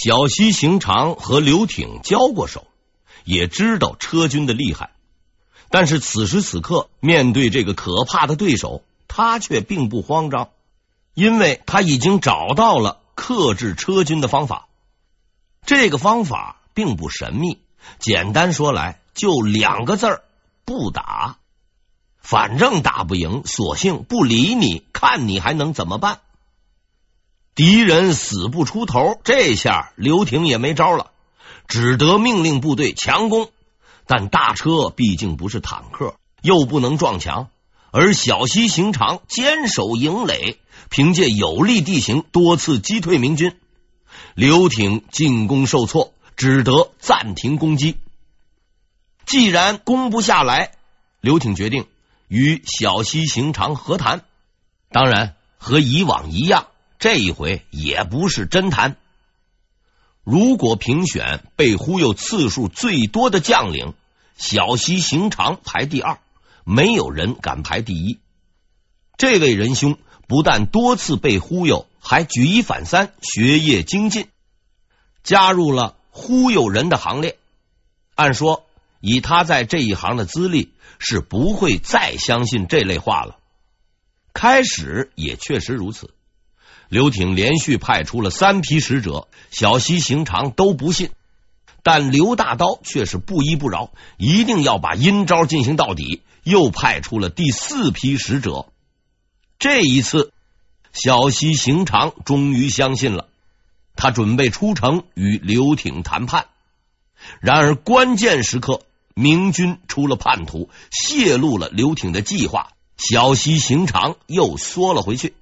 小西行长和刘挺交过手，也知道车军的厉害，但是此时此刻面对这个可怕的对手，他却并不慌张，因为他已经找到了克制车军的方法。这个方法并不神秘，简单说来就两个字儿：不打。反正打不赢，索性不理你，看你还能怎么办？敌人死不出头，这下刘挺也没招了，只得命令部队强攻。但大车毕竟不是坦克，又不能撞墙，而小西行长坚守营垒，凭借有利地形多次击退明军。刘挺进攻受挫，只得暂停攻击。既然攻不下来，刘挺决定。与小西行长和谈，当然和以往一样，这一回也不是真谈。如果评选被忽悠次数最多的将领，小西行长排第二，没有人敢排第一。这位仁兄不但多次被忽悠，还举一反三，学业精进，加入了忽悠人的行列。按说，以他在这一行的资历，是不会再相信这类话了。开始也确实如此。刘挺连续派出了三批使者，小西行长都不信，但刘大刀却是不依不饶，一定要把阴招进行到底。又派出了第四批使者，这一次小西行长终于相信了，他准备出城与刘挺谈判。然而关键时刻。明军出了叛徒，泄露了刘挺的计划，小西行长又缩了回去。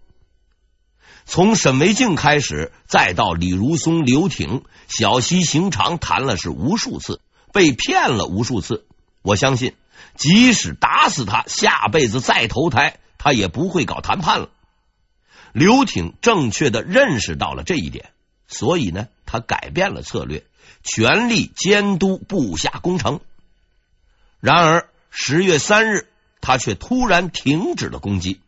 从沈维敬开始，再到李如松、刘挺，小西行长谈了是无数次，被骗了无数次。我相信，即使打死他，下辈子再投胎，他也不会搞谈判了。刘挺正确的认识到了这一点，所以呢，他改变了策略，全力监督部下攻城。然而十月三日，他却突然停止了攻击，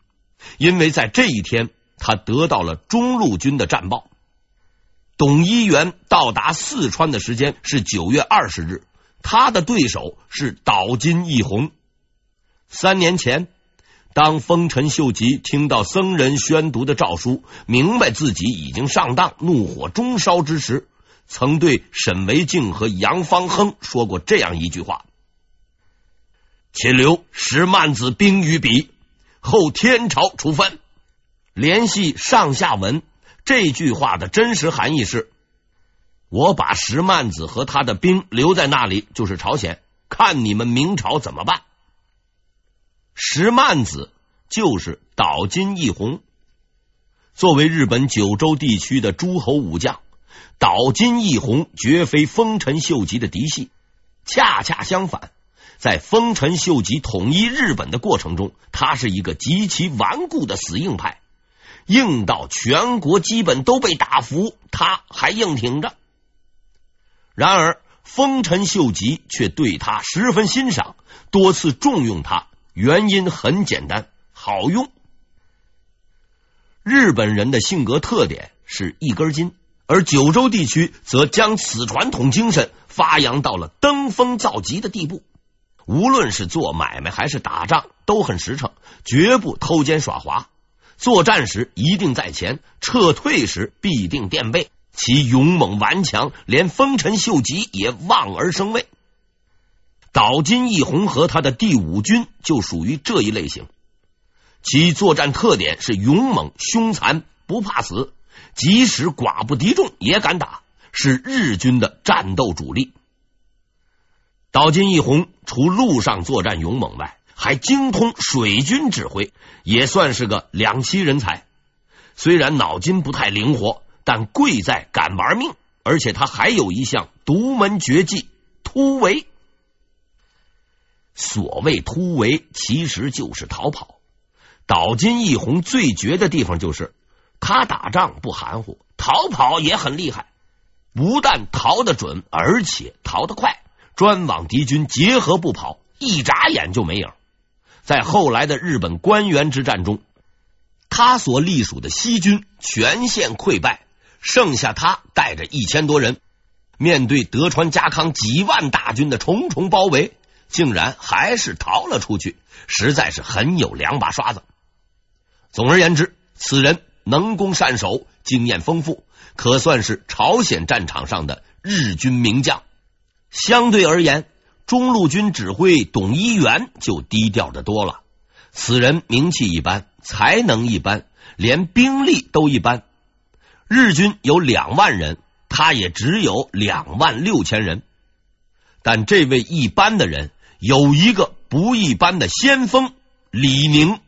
因为在这一天，他得到了中路军的战报：董一元到达四川的时间是九月二十日，他的对手是岛津义弘。三年前，当丰臣秀吉听到僧人宣读的诏书，明白自己已经上当，怒火中烧之时，曾对沈维敬和杨方亨说过这样一句话。且留石曼子兵于彼，后天朝处分。联系上下文，这句话的真实含义是：我把石曼子和他的兵留在那里，就是朝鲜，看你们明朝怎么办。石曼子就是岛津义弘，作为日本九州地区的诸侯武将，岛津义弘绝非丰臣秀吉的嫡系，恰恰相反。在丰臣秀吉统一日本的过程中，他是一个极其顽固的死硬派，硬到全国基本都被打服，他还硬挺着。然而，丰臣秀吉却对他十分欣赏，多次重用他，原因很简单，好用。日本人的性格特点是一根筋，而九州地区则将此传统精神发扬到了登峰造极的地步。无论是做买卖还是打仗，都很实诚，绝不偷奸耍滑。作战时一定在前，撤退时必定垫背。其勇猛顽强，连丰臣秀吉也望而生畏。岛津义弘和他的第五军就属于这一类型，其作战特点是勇猛、凶残，不怕死，即使寡不敌众也敢打，是日军的战斗主力。岛津义弘除陆上作战勇猛外，还精通水军指挥，也算是个两栖人才。虽然脑筋不太灵活，但贵在敢玩命，而且他还有一项独门绝技——突围。所谓突围，其实就是逃跑。岛津义弘最绝的地方就是他打仗不含糊，逃跑也很厉害，不但逃得准，而且逃得快。专往敌军结合部跑，一眨眼就没影。在后来的日本关原之战中，他所隶属的西军全线溃败，剩下他带着一千多人，面对德川家康几万大军的重重包围，竟然还是逃了出去，实在是很有两把刷子。总而言之，此人能攻善守，经验丰富，可算是朝鲜战场上的日军名将。相对而言，中路军指挥董一元就低调的多了。此人名气一般，才能一般，连兵力都一般。日军有两万人，他也只有两万六千人。但这位一般的人有一个不一般的先锋李宁。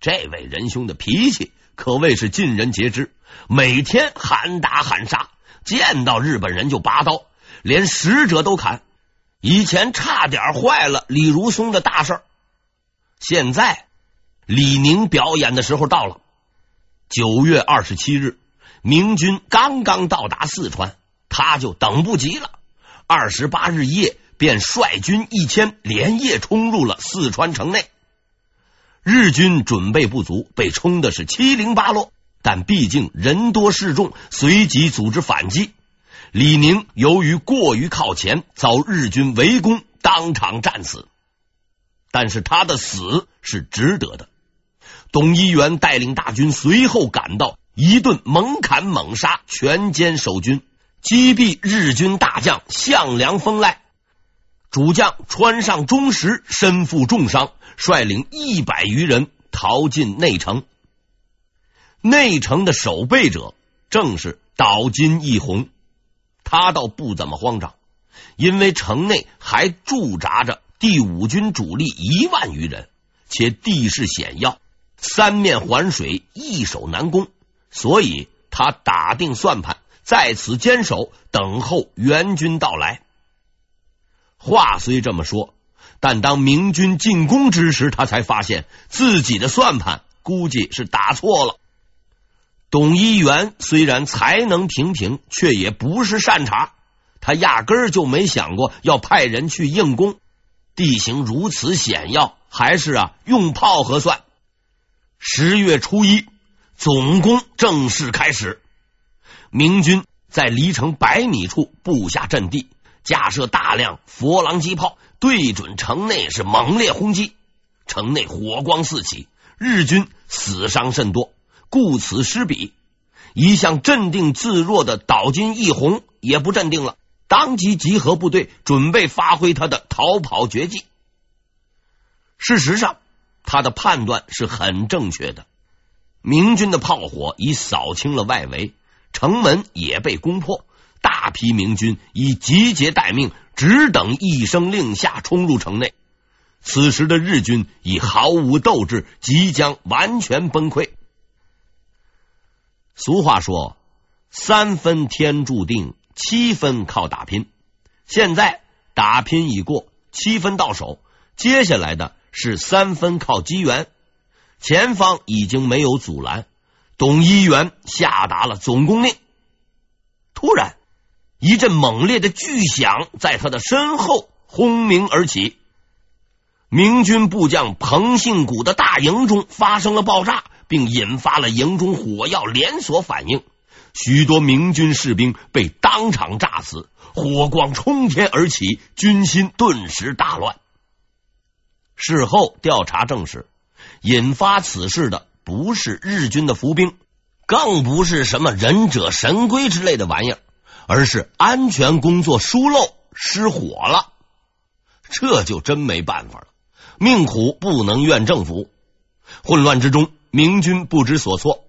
这位仁兄的脾气可谓是尽人皆知，每天喊打喊杀，见到日本人就拔刀，连使者都砍。以前差点坏了李如松的大事。现在，李宁表演的时候到了。九月二十七日，明军刚刚到达四川，他就等不及了。二十八日夜，便率军一千，连夜冲入了四川城内。日军准备不足，被冲的是七零八落，但毕竟人多势众，随即组织反击。李宁由于过于靠前，遭日军围攻，当场战死。但是他的死是值得的。董一元带领大军随后赶到，一顿猛砍猛杀，全歼守军，击毙日军大将项梁风赖。主将川上忠实身负重伤，率领一百余人逃进内城。内城的守备者正是岛津义弘，他倒不怎么慌张，因为城内还驻扎着。第五军主力一万余人，且地势险要，三面环水，易守难攻，所以他打定算盘，在此坚守，等候援军到来。话虽这么说，但当明军进攻之时，他才发现自己的算盘估计是打错了。董一元虽然才能平平，却也不是善茬，他压根儿就没想过要派人去硬攻。地形如此险要，还是啊用炮合算。十月初一，总攻正式开始。明军在离城百米处布下阵地，架设大量佛郎机炮，对准城内是猛烈轰击。城内火光四起，日军死伤甚多，顾此失彼。一向镇定自若的岛津义弘也不镇定了。当即集合部队，准备发挥他的逃跑绝技。事实上，他的判断是很正确的。明军的炮火已扫清了外围，城门也被攻破，大批明军已集结待命，只等一声令下冲入城内。此时的日军已毫无斗志，即将完全崩溃。俗话说：“三分天注定。”七分靠打拼，现在打拼已过，七分到手，接下来的是三分靠机缘。前方已经没有阻拦，董一元下达了总攻令。突然，一阵猛烈的巨响在他的身后轰鸣而起，明军部将彭信谷的大营中发生了爆炸，并引发了营中火药连锁反应。许多明军士兵被当场炸死，火光冲天而起，军心顿时大乱。事后调查证实，引发此事的不是日军的伏兵，更不是什么忍者神龟之类的玩意儿，而是安全工作疏漏失火了。这就真没办法了，命苦不能怨政府。混乱之中，明军不知所措。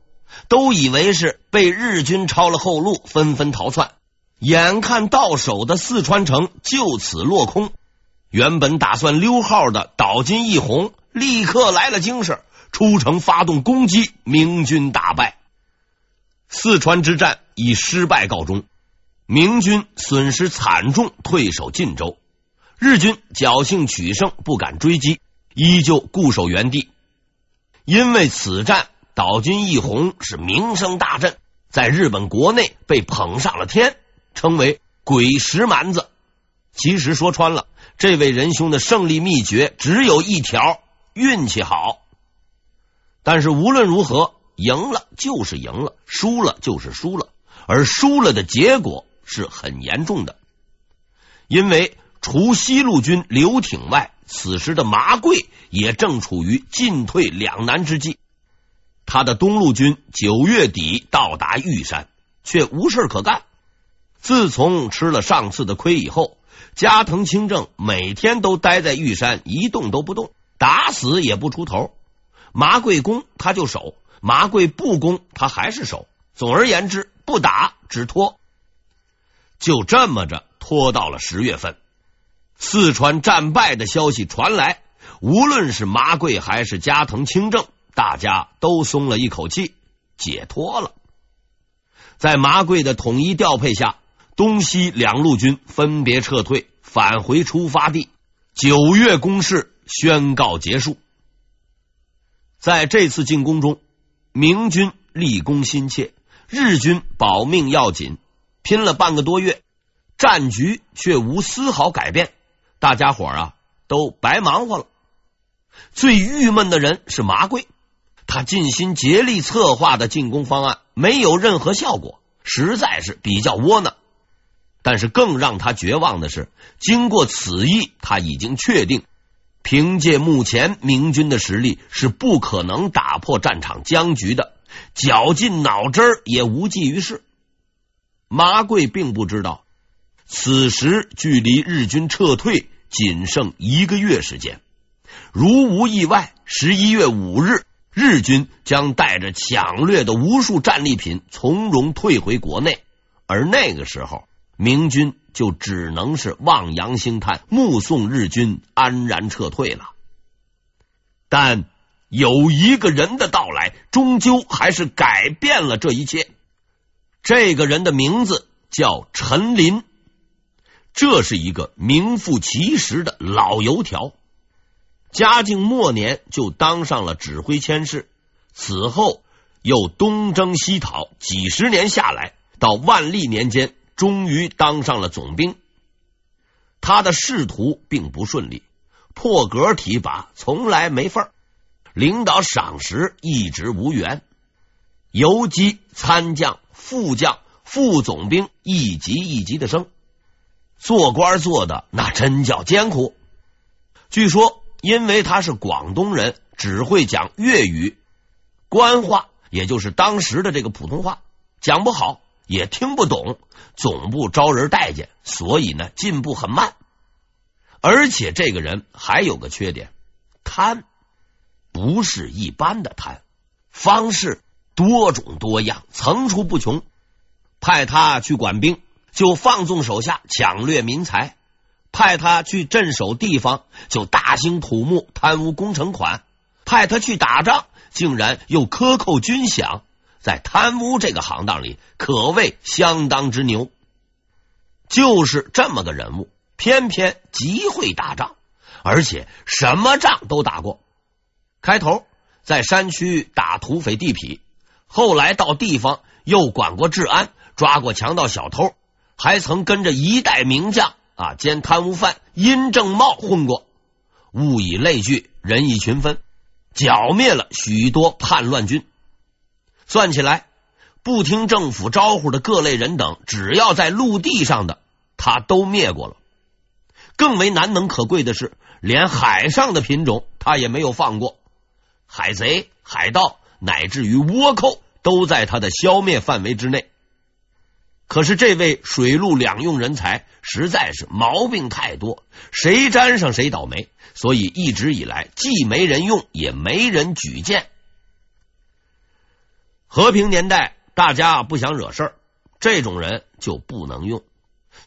都以为是被日军抄了后路，纷纷逃窜。眼看到手的四川城就此落空，原本打算溜号的岛津义弘立刻来了精神，出城发动攻击，明军大败。四川之战以失败告终，明军损失惨重，退守晋州。日军侥幸取胜，不敢追击，依旧固守原地。因为此战。岛津义弘是名声大振，在日本国内被捧上了天，称为“鬼石蛮子”。其实说穿了，这位仁兄的胜利秘诀只有一条：运气好。但是无论如何，赢了就是赢了，输了就是输了，而输了的结果是很严重的，因为除西路军刘挺外，此时的麻贵也正处于进退两难之际。他的东路军九月底到达玉山，却无事可干。自从吃了上次的亏以后，加藤清正每天都待在玉山一动都不动，打死也不出头。麻贵攻他就守，麻贵不攻他还是守。总而言之，不打只拖。就这么着拖到了十月份，四川战败的消息传来，无论是麻贵还是加藤清正，大家都松了一口气，解脱了。在麻贵的统一调配下，东西两路军分别撤退，返回出发地。九月攻势宣告结束。在这次进攻中，明军立功心切，日军保命要紧，拼了半个多月，战局却无丝毫改变。大家伙啊，都白忙活了。最郁闷的人是麻贵，他尽心竭力策划的进攻方案没有任何效果，实在是比较窝囊。但是更让他绝望的是，经过此役，他已经确定。凭借目前明军的实力，是不可能打破战场僵局的。绞尽脑汁也无济于事。麻贵并不知道，此时距离日军撤退仅剩一个月时间。如无意外，十一月五日，日军将带着抢掠的无数战利品从容退回国内。而那个时候，明军。就只能是望洋兴叹，目送日军安然撤退了。但有一个人的到来，终究还是改变了这一切。这个人的名字叫陈林，这是一个名副其实的老油条。嘉靖末年就当上了指挥佥事，此后又东征西讨，几十年下来，到万历年间。终于当上了总兵，他的仕途并不顺利，破格提拔从来没份儿，领导赏识一直无缘，游击、参将、副将、副总兵一级一级的升，做官做的那真叫艰苦。据说，因为他是广东人，只会讲粤语、官话，也就是当时的这个普通话，讲不好。也听不懂，总不招人待见，所以呢，进步很慢。而且这个人还有个缺点，贪，不是一般的贪，方式多种多样，层出不穷。派他去管兵，就放纵手下抢掠民财；派他去镇守地方，就大兴土木，贪污工程款；派他去打仗，竟然又克扣军饷。在贪污这个行当里，可谓相当之牛。就是这么个人物，偏偏极会打仗，而且什么仗都打过。开头在山区打土匪地痞，后来到地方又管过治安，抓过强盗小偷，还曾跟着一代名将啊兼贪污犯殷正茂混过。物以类聚，人以群分，剿灭了许多叛乱军。算起来，不听政府招呼的各类人等，只要在陆地上的，他都灭过了。更为难能可贵的是，连海上的品种他也没有放过。海贼、海盗，乃至于倭寇，都在他的消灭范围之内。可是这位水陆两用人才，实在是毛病太多，谁沾上谁倒霉，所以一直以来既没人用，也没人举荐。和平年代，大家不想惹事儿，这种人就不能用。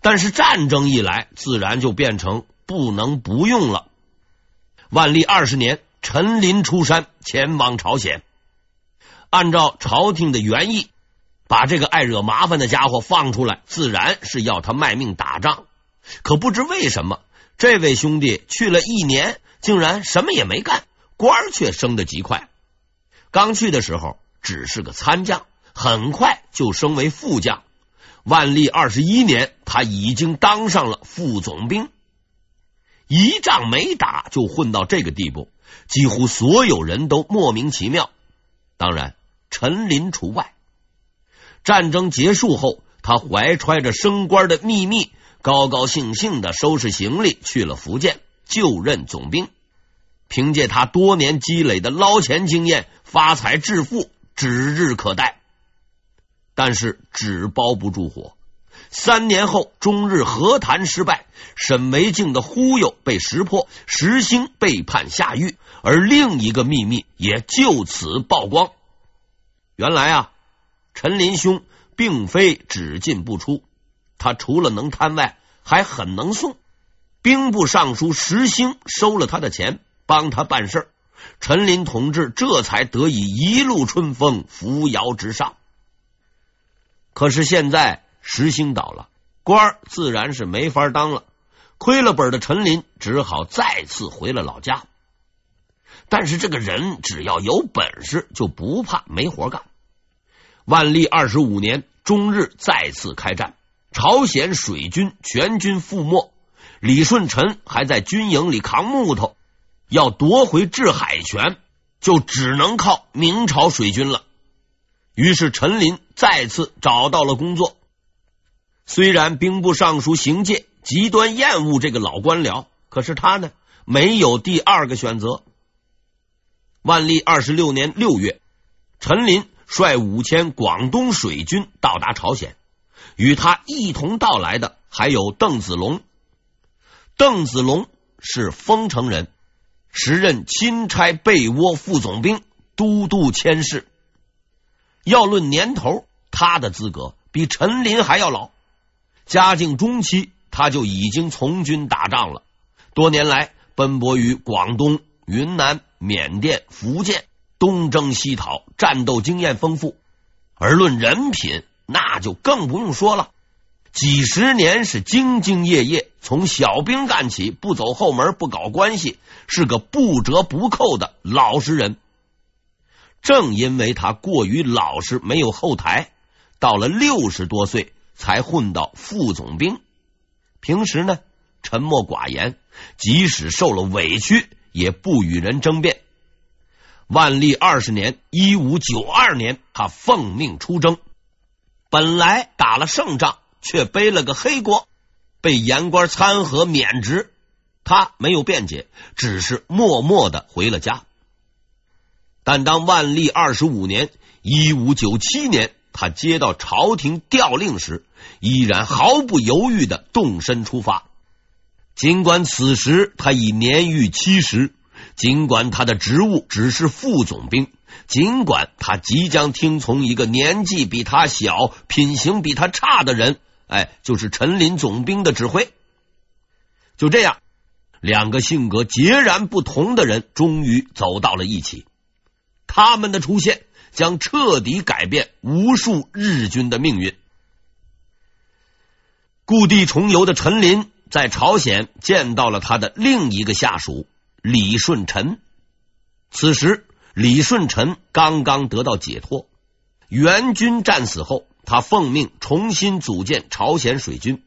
但是战争一来，自然就变成不能不用了。万历二十年，陈林出山前往朝鲜，按照朝廷的原意，把这个爱惹麻烦的家伙放出来，自然是要他卖命打仗。可不知为什么，这位兄弟去了一年，竟然什么也没干，官却升得极快。刚去的时候。只是个参将，很快就升为副将。万历二十一年，他已经当上了副总兵。一仗没打就混到这个地步，几乎所有人都莫名其妙。当然，陈林除外。战争结束后，他怀揣着升官的秘密，高高兴兴的收拾行李去了福建，就任总兵。凭借他多年积累的捞钱经验，发财致富指日可待。但是纸包不住火，三年后中日和谈失败，沈维敬的忽悠被识破，石兴被判下狱，而另一个秘密也就此曝光。原来啊，陈林兄并非只进不出，他除了能贪外，还很能送。兵部尚书石兴收了他的钱，帮他办事，陈林同志这才得以一路春风，扶摇直上。可是现在石兴倒了，官自然是没法当了。亏了本的陈林只好再次回了老家。但是这个人只要有本事，就不怕没活干。万历二十五年，中日再次开战，朝鲜水军全军覆没。李舜臣还在军营里扛木头，要夺回制海权，就只能靠明朝水军了。于是陈林再次找到了工作。虽然兵部尚书邢介极端厌恶这个老官僚，可是他呢，没有第二个选择。万历二十六年六月，陈林率五千广东水军到达朝鲜，与他一同到来的还有邓子龙。邓子龙是丰城人，时任钦差备倭副总兵、都督佥事。要论年头，他的资格比陈林还要老。嘉靖中期，他就已经从军打仗了。多年来奔波于广东、云南、缅甸、福建，东征西讨，战斗经验丰富。而论人品，那就更不用说了。几十年是兢兢业业，从小兵干起，不走后门，不搞关系，是个不折不扣的老实人。正因为他过于老实，没有后台，到了六十多岁才混到副总兵。平时呢，沉默寡言，即使受了委屈，也不与人争辩。万历二十年（一五九二年），他奉命出征，本来打了胜仗，却背了个黑锅，被言官参劾免职。他没有辩解，只是默默的回了家。但当万历二十五年（一五九七年），他接到朝廷调令时，依然毫不犹豫的动身出发。尽管此时他已年逾七十，尽管他的职务只是副总兵，尽管他即将听从一个年纪比他小、品行比他差的人，哎，就是陈林总兵的指挥。就这样，两个性格截然不同的人终于走到了一起。他们的出现将彻底改变无数日军的命运。故地重游的陈林在朝鲜见到了他的另一个下属李舜臣。此时，李舜臣刚刚得到解脱。元军战死后，他奉命重新组建朝鲜水军。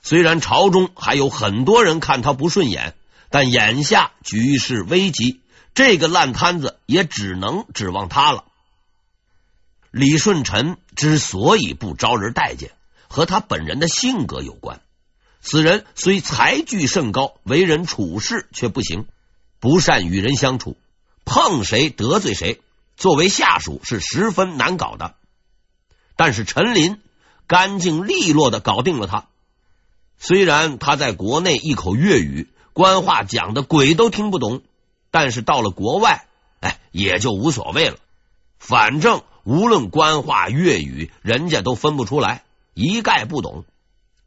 虽然朝中还有很多人看他不顺眼，但眼下局势危急。这个烂摊子也只能指望他了。李舜臣之所以不招人待见，和他本人的性格有关。此人虽才具甚高，为人处事却不行，不善与人相处，碰谁得罪谁，作为下属是十分难搞的。但是陈林干净利落的搞定了他。虽然他在国内一口粤语，官话讲的鬼都听不懂。但是到了国外，哎，也就无所谓了。反正无论官话粤语，人家都分不出来，一概不懂。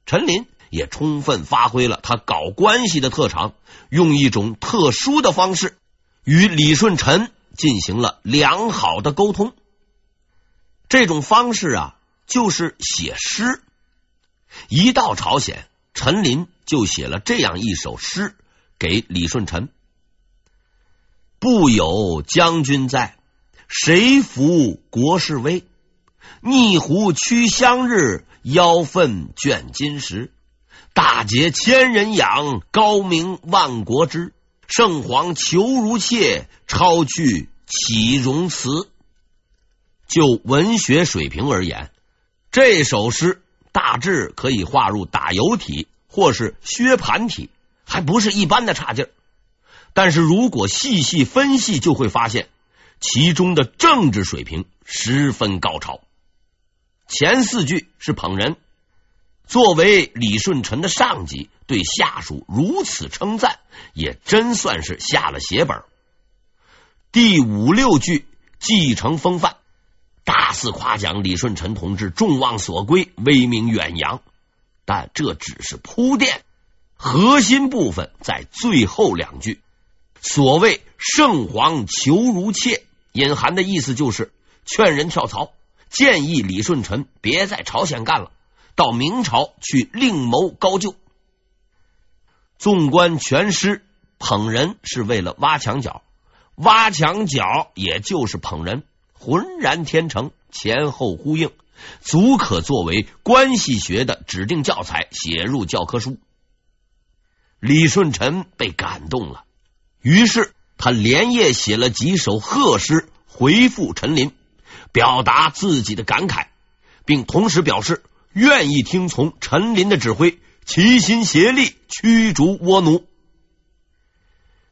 陈林也充分发挥了他搞关系的特长，用一种特殊的方式与李舜臣进行了良好的沟通。这种方式啊，就是写诗。一到朝鲜，陈林就写了这样一首诗给李舜臣。不有将军在，谁扶国士威？逆胡驱湘日，腰愤卷金石。大捷千人仰，高名万国知。圣皇求如切，超去岂容辞？就文学水平而言，这首诗大致可以划入打油体或是薛蟠体，还不是一般的差劲儿。但是如果细细分析，就会发现其中的政治水平十分高超。前四句是捧人，作为李舜臣的上级，对下属如此称赞，也真算是下了血本。第五六句继承风范，大肆夸奖李舜臣同志众望所归，威名远扬。但这只是铺垫，核心部分在最后两句。所谓圣皇求如妾，隐含的意思就是劝人跳槽，建议李舜臣别在朝鲜干了，到明朝去另谋高就。纵观全诗，捧人是为了挖墙脚，挖墙脚也就是捧人，浑然天成，前后呼应，足可作为关系学的指定教材写入教科书。李舜臣被感动了。于是他连夜写了几首贺诗回复陈琳，表达自己的感慨，并同时表示愿意听从陈琳的指挥，齐心协力驱逐倭奴。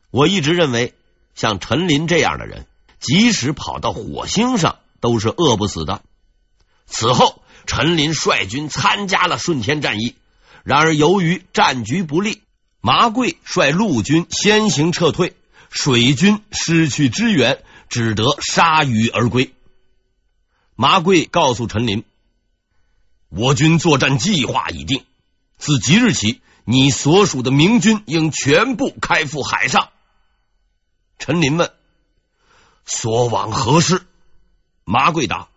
我一直认为，像陈琳这样的人，即使跑到火星上，都是饿不死的。此后，陈琳率军参加了顺天战役，然而由于战局不利。麻贵率陆军先行撤退，水军失去支援，只得铩羽而归。麻贵告诉陈琳：“我军作战计划已定，自即日起，你所属的明军应全部开赴海上。”陈林问：“所往何事？”麻贵答：“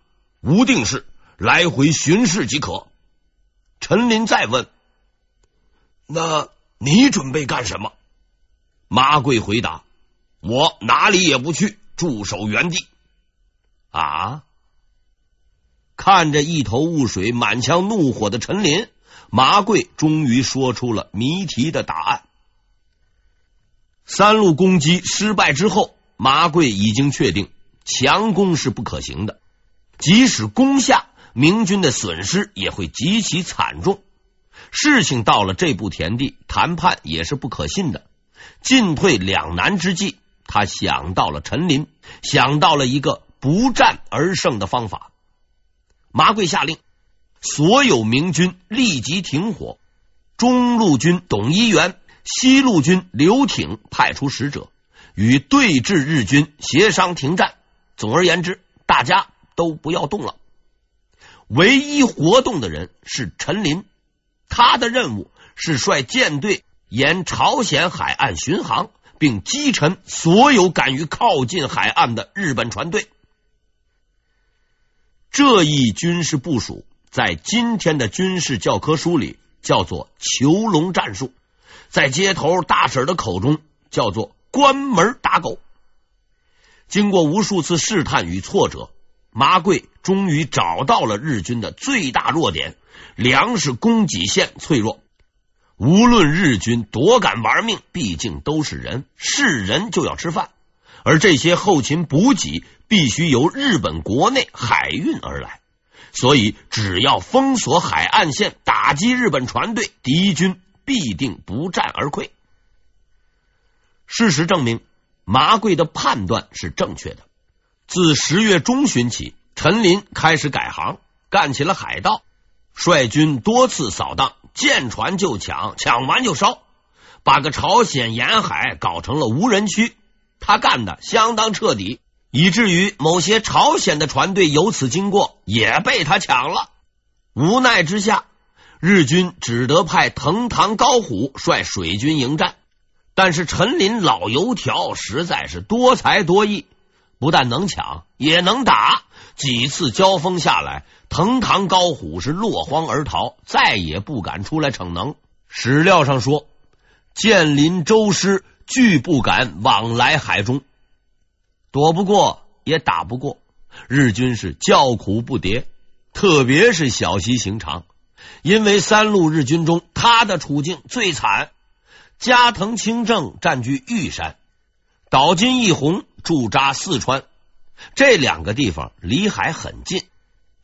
无定事，来回巡视即可。”陈林再问：“那？”你准备干什么？麻贵回答：“我哪里也不去，驻守原地。”啊！看着一头雾水、满腔怒火的陈琳，麻贵终于说出了谜题的答案。三路攻击失败之后，麻贵已经确定强攻是不可行的，即使攻下，明军的损失也会极其惨重。事情到了这步田地，谈判也是不可信的。进退两难之际，他想到了陈琳，想到了一个不战而胜的方法。麻贵下令，所有明军立即停火。中路军董一元、西路军刘挺派出使者，与对峙日军协商停战。总而言之，大家都不要动了。唯一活动的人是陈林。他的任务是率舰队沿朝鲜海岸巡航，并击沉所有敢于靠近海岸的日本船队。这一军事部署在今天的军事教科书里叫做“囚笼战术”，在街头大婶的口中叫做“关门打狗”。经过无数次试探与挫折，麻贵终于找到了日军的最大弱点。粮食供给线脆弱，无论日军多敢玩命，毕竟都是人，是人就要吃饭，而这些后勤补给必须由日本国内海运而来，所以只要封锁海岸线，打击日本船队，敌军必定不战而溃。事实证明，麻贵的判断是正确的。自十月中旬起，陈林开始改行，干起了海盗。率军多次扫荡，见船就抢，抢完就烧，把个朝鲜沿海搞成了无人区。他干的相当彻底，以至于某些朝鲜的船队由此经过，也被他抢了。无奈之下，日军只得派藤堂高虎率水军迎战。但是陈林老油条实在是多才多艺，不但能抢，也能打。几次交锋下来，藤堂高虎是落荒而逃，再也不敢出来逞能。史料上说，建林周师拒不敢往来海中，躲不过也打不过，日军是叫苦不迭。特别是小西行长，因为三路日军中他的处境最惨。加藤清正占据玉山，岛津义弘驻扎四川。这两个地方离海很近，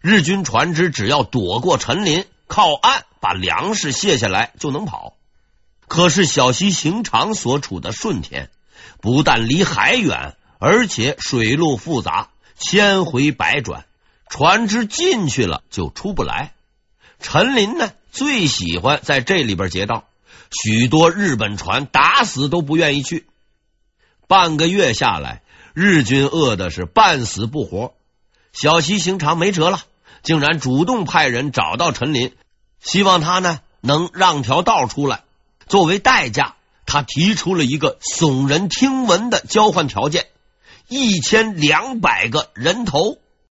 日军船只只要躲过陈林，靠岸把粮食卸下来就能跑。可是小西行长所处的顺天，不但离海远，而且水路复杂，千回百转，船只进去了就出不来。陈林呢，最喜欢在这里边劫道，许多日本船打死都不愿意去。半个月下来，日军饿的是半死不活。小西行长没辙了，竟然主动派人找到陈林，希望他呢能让条道出来。作为代价，他提出了一个耸人听闻的交换条件：一千两百个人头。